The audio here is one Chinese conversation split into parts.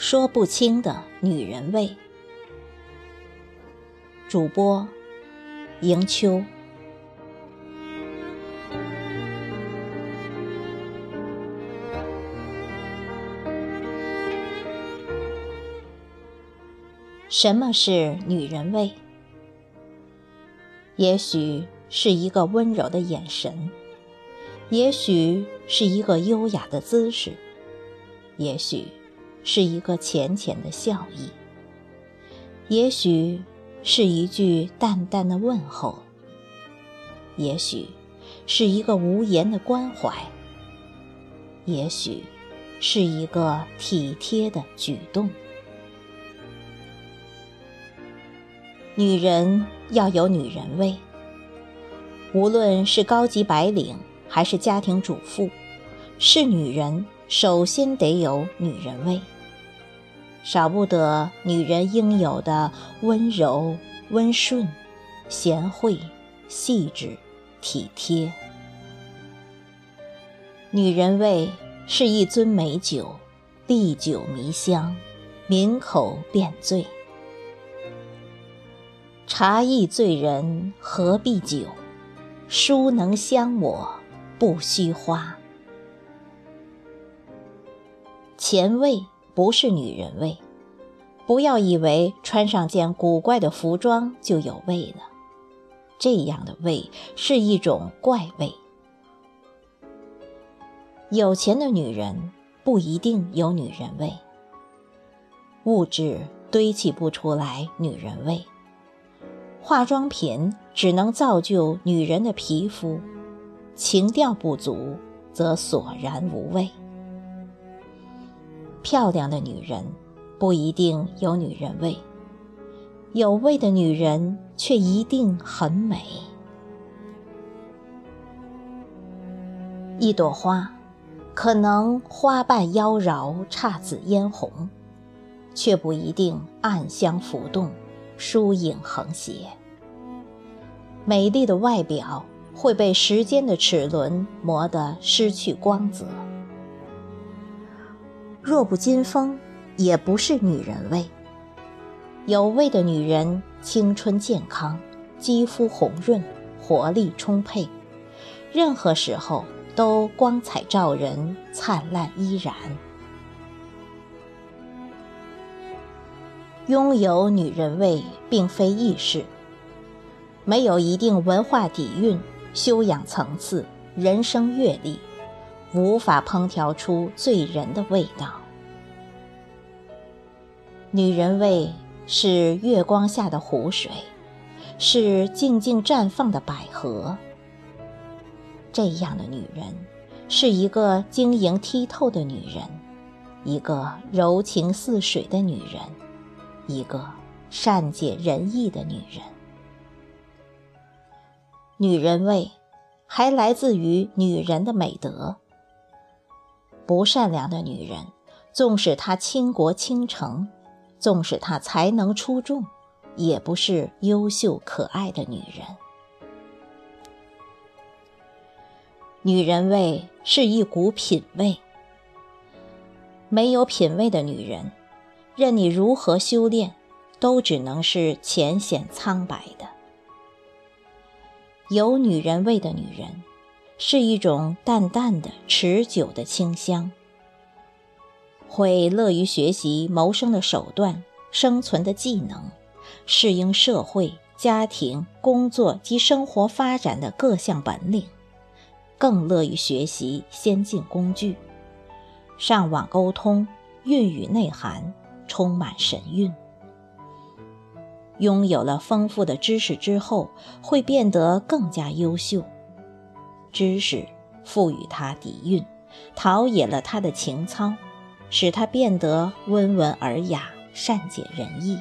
说不清的女人味。主播：迎秋。什么是女人味？也许是一个温柔的眼神，也许是一个优雅的姿势，也许。是一个浅浅的笑意，也许是一句淡淡的问候，也许是一个无言的关怀，也许是一个体贴的举动。女人要有女人味，无论是高级白领还是家庭主妇，是女人首先得有女人味。少不得女人应有的温柔、温顺、贤惠、细致、体贴。女人味是一樽美酒，历久弥香，抿口便醉。茶易醉人，何必酒？书能香我，不须花。前味。不是女人味，不要以为穿上件古怪的服装就有味了，这样的味是一种怪味。有钱的女人不一定有女人味，物质堆砌不出来女人味，化妆品只能造就女人的皮肤，情调不足则索然无味。漂亮的女人不一定有女人味，有味的女人却一定很美。一朵花，可能花瓣妖娆、姹紫嫣红，却不一定暗香浮动、疏影横斜。美丽的外表会被时间的齿轮磨得失去光泽。弱不禁风，也不是女人味。有味的女人，青春健康，肌肤红润，活力充沛，任何时候都光彩照人，灿烂依然。拥有女人味，并非易事。没有一定文化底蕴、修养层次、人生阅历。无法烹调出醉人的味道。女人味是月光下的湖水，是静静绽放的百合。这样的女人，是一个晶莹剔透的女人，一个柔情似水的女人，一个善解人意的女人。女人味，还来自于女人的美德。不善良的女人，纵使她倾国倾城，纵使她才能出众，也不是优秀可爱的女人。女人味是一股品味，没有品味的女人，任你如何修炼，都只能是浅显苍白的。有女人味的女人。是一种淡淡的、持久的清香，会乐于学习谋生的手段、生存的技能，适应社会、家庭、工作及生活发展的各项本领，更乐于学习先进工具，上网沟通，蕴语内涵，充满神韵。拥有了丰富的知识之后，会变得更加优秀。知识赋予他底蕴，陶冶了他的情操，使他变得温文尔雅、善解人意。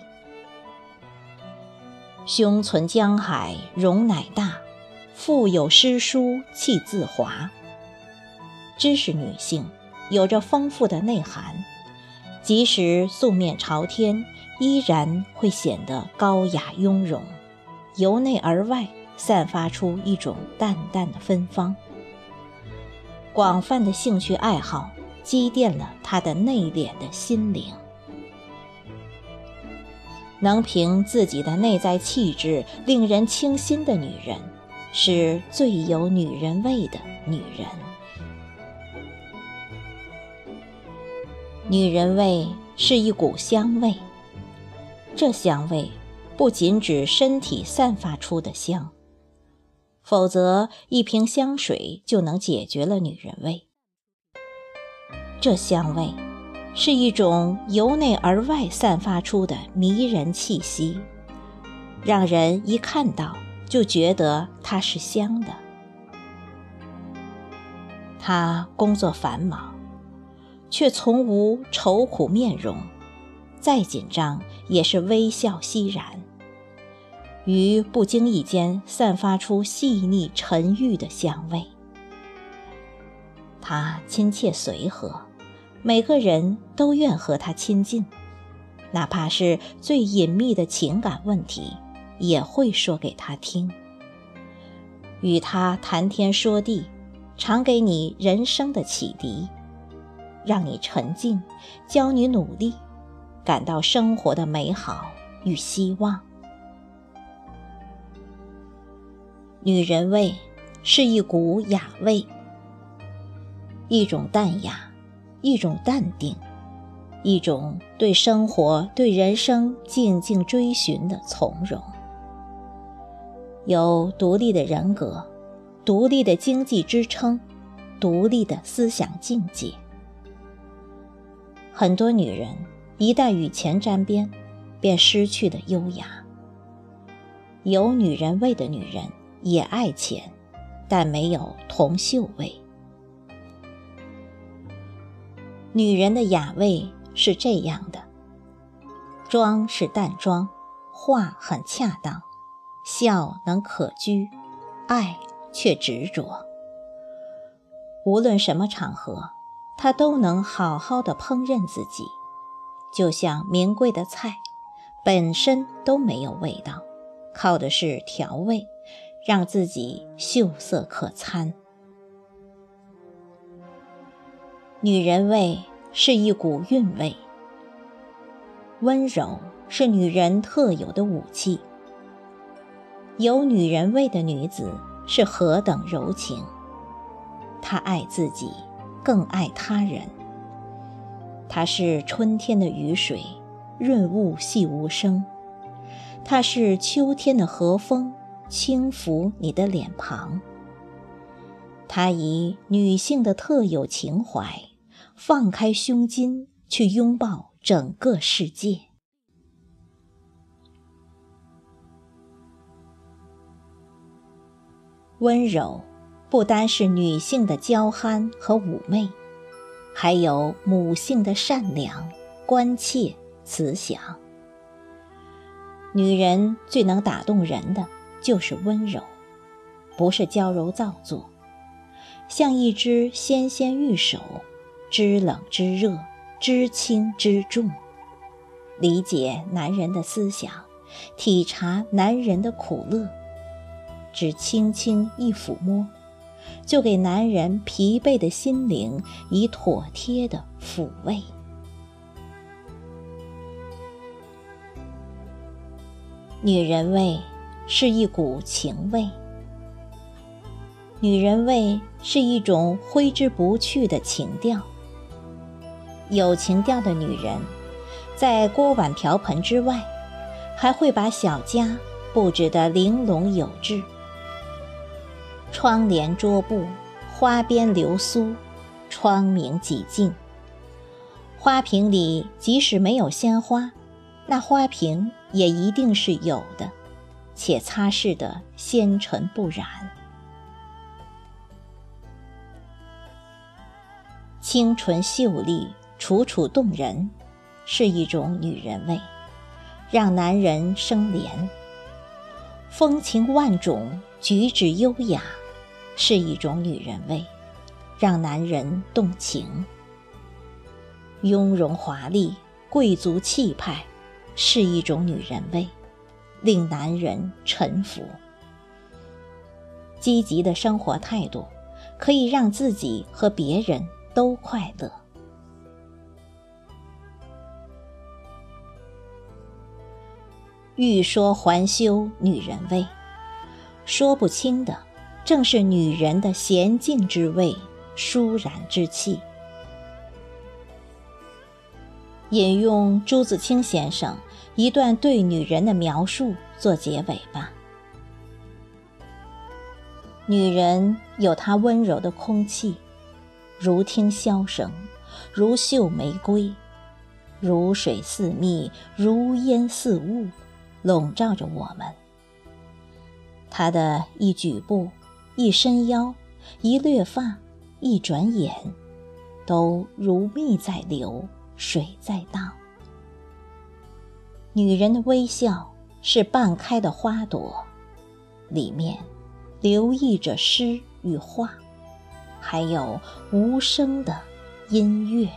胸存江海容乃大，腹有诗书气自华。知识女性有着丰富的内涵，即使素面朝天，依然会显得高雅雍容，由内而外。散发出一种淡淡的芬芳。广泛的兴趣爱好积淀了他的内敛的心灵。能凭自己的内在气质令人倾心的女人，是最有女人味的女人。女人味是一股香味，这香味不仅指身体散发出的香，否则一瓶香水就能解决了女人味。这香味。是一种由内而外散发出的迷人气息，让人一看到就觉得它是香的。他工作繁忙，却从无愁苦面容，再紧张也是微笑熙然，于不经意间散发出细腻沉郁的香味。他亲切随和。每个人都愿和他亲近，哪怕是最隐秘的情感问题，也会说给他听。与他谈天说地，常给你人生的启迪，让你沉静，教你努力，感到生活的美好与希望。女人味是一股雅味，一种淡雅。一种淡定，一种对生活、对人生静静追寻的从容。有独立的人格，独立的经济支撑，独立的思想境界。很多女人一旦与钱沾边，便失去了优雅。有女人味的女人也爱钱，但没有铜臭味。女人的雅味是这样的：妆是淡妆，话很恰当，笑能可掬，爱却执着。无论什么场合，她都能好好的烹饪自己，就像名贵的菜，本身都没有味道，靠的是调味，让自己秀色可餐。女人味是一股韵味，温柔是女人特有的武器。有女人味的女子是何等柔情，她爱自己，更爱他人。她是春天的雨水，润物细无声；她是秋天的和风，轻抚你的脸庞。她以女性的特有情怀。放开胸襟，去拥抱整个世界。温柔不单是女性的娇憨和妩媚，还有母性的善良、关切、慈祥。女人最能打动人的就是温柔，不是娇柔造作，像一只纤纤玉手。知冷知热，知轻知重，理解男人的思想，体察男人的苦乐，只轻轻一抚摸，就给男人疲惫的心灵以妥帖的抚慰。女人味是一股情味，女人味是一种挥之不去的情调。有情调的女人，在锅碗瓢盆之外，还会把小家布置得玲珑有致。窗帘桌布，花边流苏，窗明几净。花瓶里即使没有鲜花，那花瓶也一定是有的，且擦拭得纤尘不染。清纯秀丽。楚楚动人，是一种女人味，让男人生怜；风情万种，举止优雅，是一种女人味，让男人动情；雍容华丽，贵族气派，是一种女人味，令男人臣服。积极的生活态度，可以让自己和别人都快乐。欲说还休女人味，说不清的正是女人的娴静之味、舒然之气。引用朱自清先生一段对女人的描述做结尾吧。女人有她温柔的空气，如听箫声，如嗅玫瑰，如水似蜜，如烟似雾，笼罩着我们。她的一举步，一伸腰，一掠发，一转眼，都如蜜在流，水在荡。女人的微笑是半开的花朵，里面。留意着诗与画，还有无声的音乐。